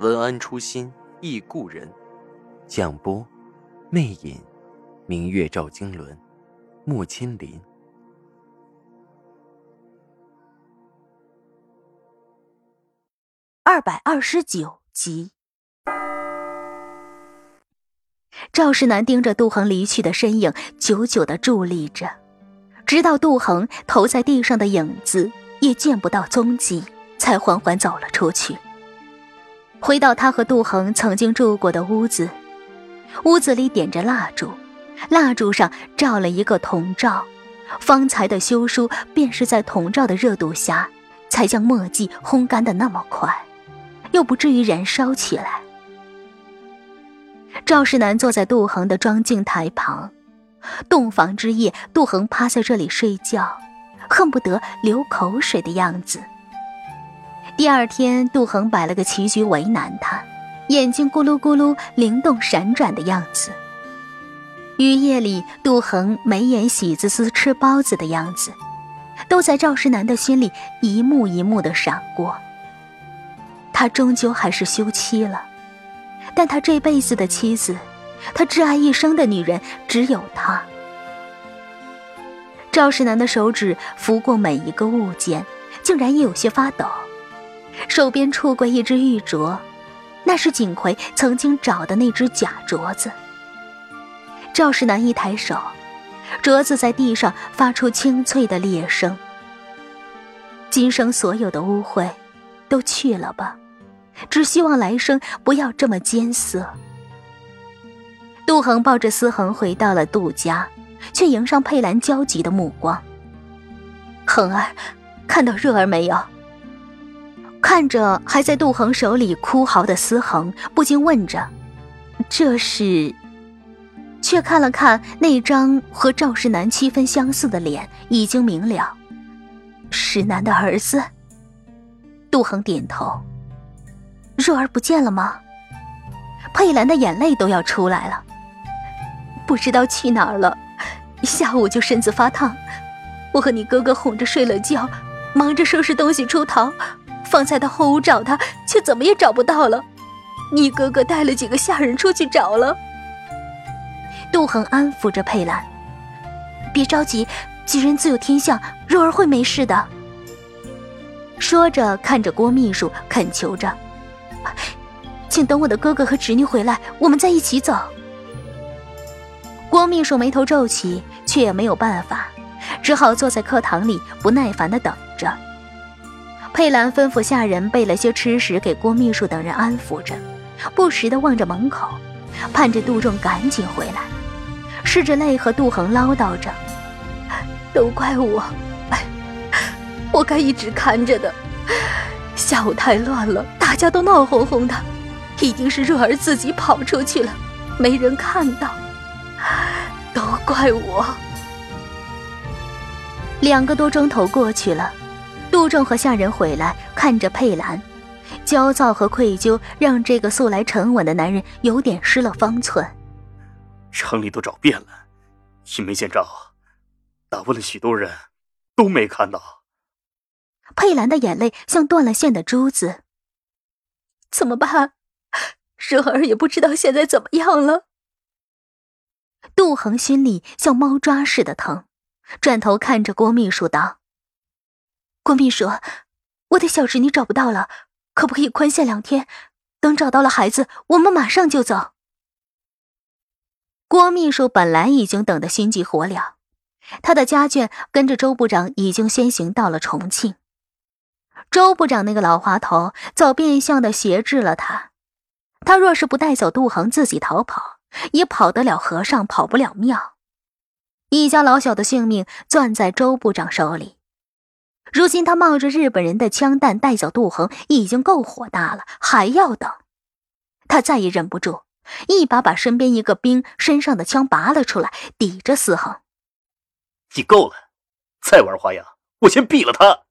文安初心忆故人，蒋波，魅影，明月照经纶，木千林。二百二十九集，赵世南盯着杜恒离去的身影，久久的伫立着，直到杜恒投在地上的影子也见不到踪迹，才缓缓走了出去。回到他和杜恒曾经住过的屋子，屋子里点着蜡烛，蜡烛上照了一个铜罩，方才的修书便是在铜罩的热度下，才将墨迹烘干的那么快，又不至于燃烧起来。赵世南坐在杜恒的装镜台旁，洞房之夜，杜恒趴在这里睡觉，恨不得流口水的样子。第二天，杜恒摆了个棋局为难他，眼睛咕噜咕噜灵动闪转的样子。雨夜里，杜恒眉眼喜滋滋吃包子的样子，都在赵世南的心里一幕一幕的闪过。他终究还是休妻了，但他这辈子的妻子，他挚爱一生的女人，只有他。赵世南的手指拂过每一个物件，竟然也有些发抖。手边触过一只玉镯，那是锦葵曾经找的那只假镯子。赵世南一抬手，镯子在地上发出清脆的裂声。今生所有的污秽，都去了吧，只希望来生不要这么艰涩。杜恒抱着思恒回到了杜家，却迎上佩兰焦急的目光。恒儿，看到热儿没有？看着还在杜恒手里哭嚎的思恒，不禁问着：“这是？”却看了看那张和赵世南七分相似的脸，已经明了，石南的儿子。杜恒点头：“若儿不见了吗？”佩兰的眼泪都要出来了，不知道去哪儿了。下午就身子发烫，我和你哥哥哄着睡了觉，忙着收拾东西出逃。方才到后屋找他，却怎么也找不到了。你哥哥带了几个下人出去找了。杜恒安抚着佩兰：“别着急，吉人自有天相，若儿会没事的。”说着，看着郭秘书恳求着：“请等我的哥哥和侄女回来，我们再一起走。”郭秘书眉头皱起，却也没有办法，只好坐在课堂里不耐烦的等着。佩兰吩咐下人备了些吃食给郭秘书等人安抚着，不时地望着门口，盼着杜仲赶紧回来，拭着泪和杜恒唠叨着：“都怪我，我该一直看着的。下午太乱了，大家都闹哄哄的，一定是若儿自己跑出去了，没人看到。都怪我。”两个多钟头过去了。杜仲和下人回来，看着佩兰，焦躁和愧疚让这个素来沉稳的男人有点失了方寸。城里都找遍了，也没见着，打问了许多人，都没看到。佩兰的眼泪像断了线的珠子。怎么办？热儿也不知道现在怎么样了。杜恒心里像猫抓似的疼，转头看着郭秘书道。郭秘书，我的小侄女找不到了，可不可以宽限两天？等找到了孩子，我们马上就走。郭秘书本来已经等得心急火燎，他的家眷跟着周部长已经先行到了重庆。周部长那个老滑头早变相的挟制了他，他若是不带走杜恒，自己逃跑，也跑得了和尚，跑不了庙。一家老小的性命攥在周部长手里。如今他冒着日本人的枪弹带走杜恒，已经够火大了，还要等？他再也忍不住，一把把身边一个兵身上的枪拔了出来，抵着思恒。你够了，再玩花样，我先毙了他！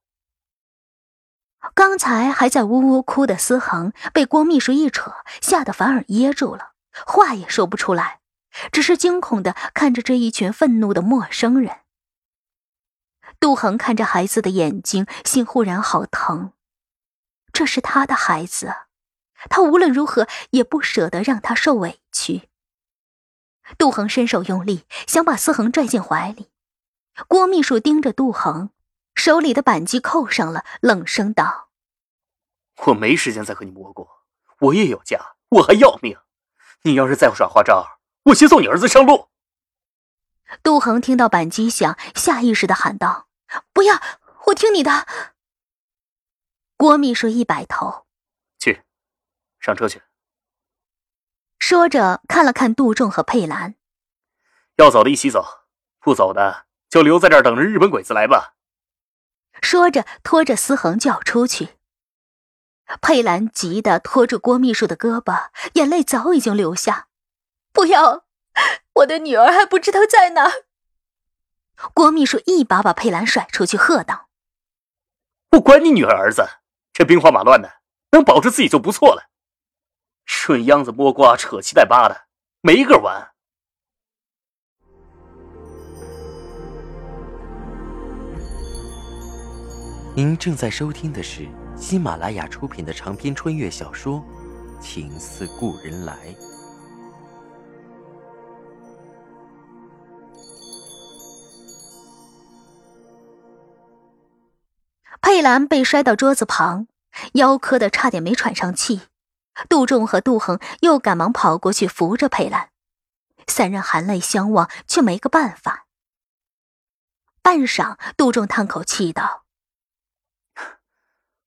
刚才还在呜呜哭的思恒，被郭秘书一扯，吓得反而噎住了，话也说不出来，只是惊恐的看着这一群愤怒的陌生人。杜恒看着孩子的眼睛，心忽然好疼。这是他的孩子，他无论如何也不舍得让他受委屈。杜恒伸手用力，想把思恒拽进怀里。郭秘书盯着杜恒，手里的扳机扣上了，冷声道：“我没时间再和你磨过，我也有家，我还要命。你要是再耍花招，我先送你儿子上路。”杜恒听到扳机响，下意识的喊道：“不要！我听你的。”郭秘书一摆头：“去，上车去。”说着看了看杜仲和佩兰：“要走的一起走，不走的。”就留在这儿等着日本鬼子来吧。说着，拖着思恒就要出去。佩兰急得拖住郭秘书的胳膊，眼泪早已经流下。不要，我的女儿还不知道在哪。郭秘书一把把佩兰甩出去，喝道：“不管你女儿儿子，这兵荒马乱的，能保住自己就不错了。顺秧子摸瓜，扯七带八的，没个完。”您正在收听的是喜马拉雅出品的长篇穿越小说《情似故人来》。佩兰被摔到桌子旁，腰磕的差点没喘上气。杜仲和杜恒又赶忙跑过去扶着佩兰，三人含泪相望，却没个办法。半晌，杜仲叹口气道。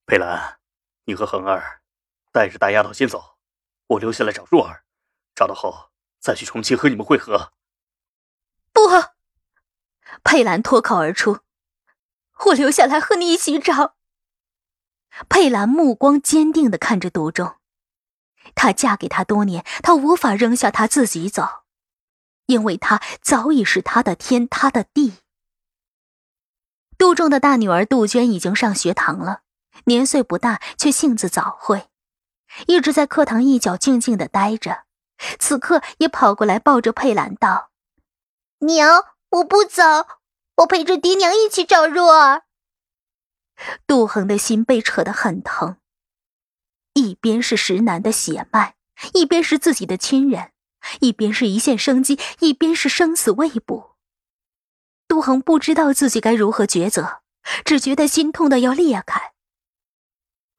佩兰，你和恒儿带着大丫头先走，我留下来找若儿，找到后再去重庆和你们会合。不，佩兰脱口而出：“我留下来和你一起找。”佩兰目光坚定的看着杜仲，她嫁给他多年，她无法扔下他自己走，因为他早已是他的天，他的地。杜仲的大女儿杜鹃已经上学堂了。年岁不大，却性子早慧，一直在课堂一角静静的待着。此刻也跑过来抱着佩兰道：“娘，我不走，我陪着爹娘一起找若儿。”杜恒的心被扯得很疼，一边是石楠的血脉，一边是自己的亲人，一边是一线生机，一边是生死未卜。杜恒不知道自己该如何抉择，只觉得心痛的要裂开。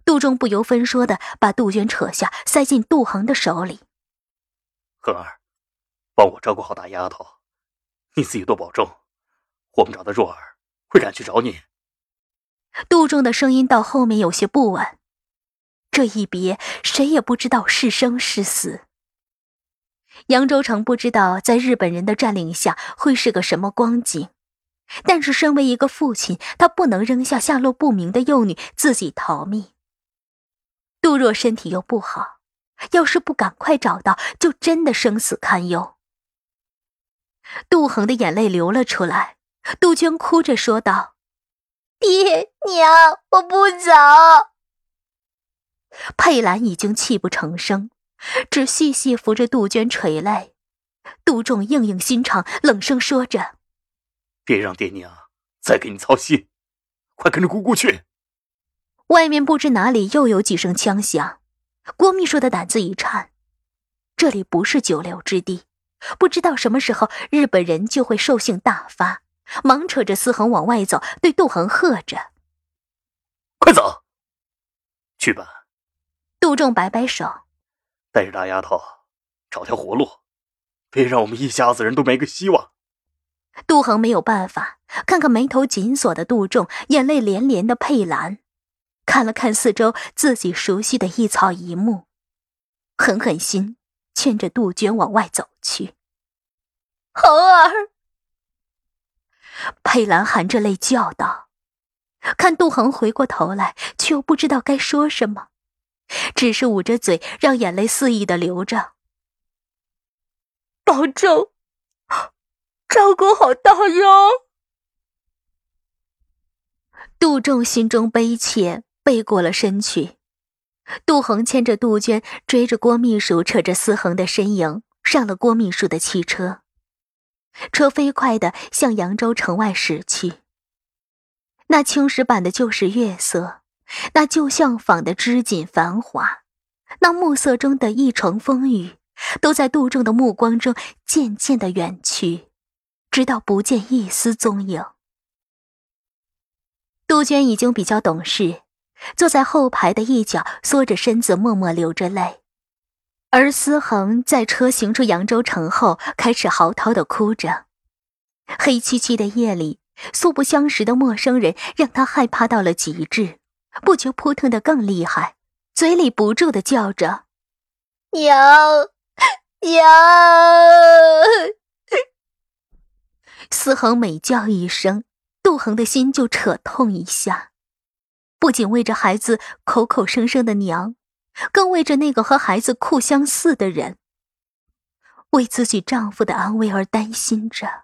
杜仲不由分说的把杜鹃扯下，塞进杜恒的手里。恒儿，帮我照顾好大丫头，你自己多保重。我们找到若儿，会赶去找你。杜仲的声音到后面有些不稳。这一别，谁也不知道是生是死。扬州城不知道在日本人的占领下会是个什么光景，但是身为一个父亲，他不能扔下下落不明的幼女自己逃命。杜若身体又不好，要是不赶快找到，就真的生死堪忧。杜恒的眼泪流了出来，杜鹃哭着说道：“爹娘，我不走。”佩兰已经泣不成声，只细细扶着杜鹃垂泪。杜仲硬硬心肠，冷声说着：“别让爹娘再给你操心，快跟着姑姑去。”外面不知哪里又有几声枪响，郭秘书的胆子一颤。这里不是久留之地，不知道什么时候日本人就会兽性大发，忙扯着思恒往外走，对杜恒喝着：“快走，去吧。”杜仲摆摆手：“带着大丫头找条活路，别让我们一家子人都没个希望。”杜恒没有办法，看看眉头紧锁的杜仲，眼泪连连的佩兰。看了看四周自己熟悉的一草一木，狠狠心牵着杜鹃往外走去。猴儿，佩兰含着泪叫道：“看杜恒回过头来，却又不知道该说什么，只是捂着嘴，让眼泪肆意的流着。保重，照顾好大洋。杜仲心中悲切，背过了身去。杜恒牵着杜鹃，追着郭秘书，扯着思恒的身影，上了郭秘书的汽车。车飞快的向扬州城外驶去。那青石板的旧时月色，那旧相坊的织锦繁华，那暮色中的一城风雨，都在杜仲的目光中渐渐的远去，直到不见一丝踪影。杜鹃已经比较懂事，坐在后排的一角，缩着身子，默默流着泪。而思恒在车行出扬州城后，开始嚎啕的哭着。黑漆漆的夜里。素不相识的陌生人让他害怕到了极致，不觉扑腾的更厉害，嘴里不住的叫着：“娘，娘！”思恒每叫一声，杜恒的心就扯痛一下，不仅为着孩子口口声声的娘，更为着那个和孩子酷相似的人，为自己丈夫的安危而担心着。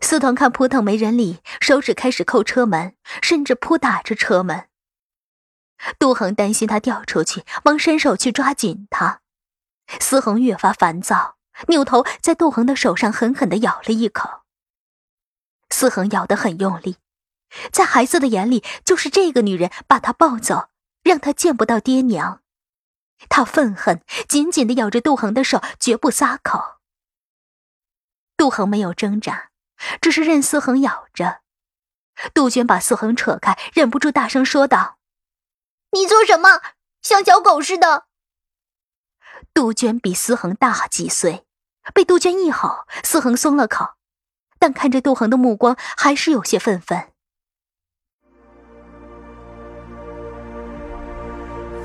司藤看扑腾没人理，手指开始扣车门，甚至扑打着车门。杜恒担心他掉出去，忙伸手去抓紧他。司恒越发烦躁，扭头在杜恒的手上狠狠地咬了一口。司恒咬得很用力，在孩子的眼里，就是这个女人把他抱走，让他见不到爹娘。他愤恨，紧紧的咬着杜恒的手，绝不撒口。杜恒没有挣扎。只是任思恒咬着，杜鹃把思恒扯开，忍不住大声说道：“你做什么？像小狗似的！”杜鹃比思恒大几岁，被杜鹃一吼，思恒松了口，但看着杜恒的目光还是有些愤愤。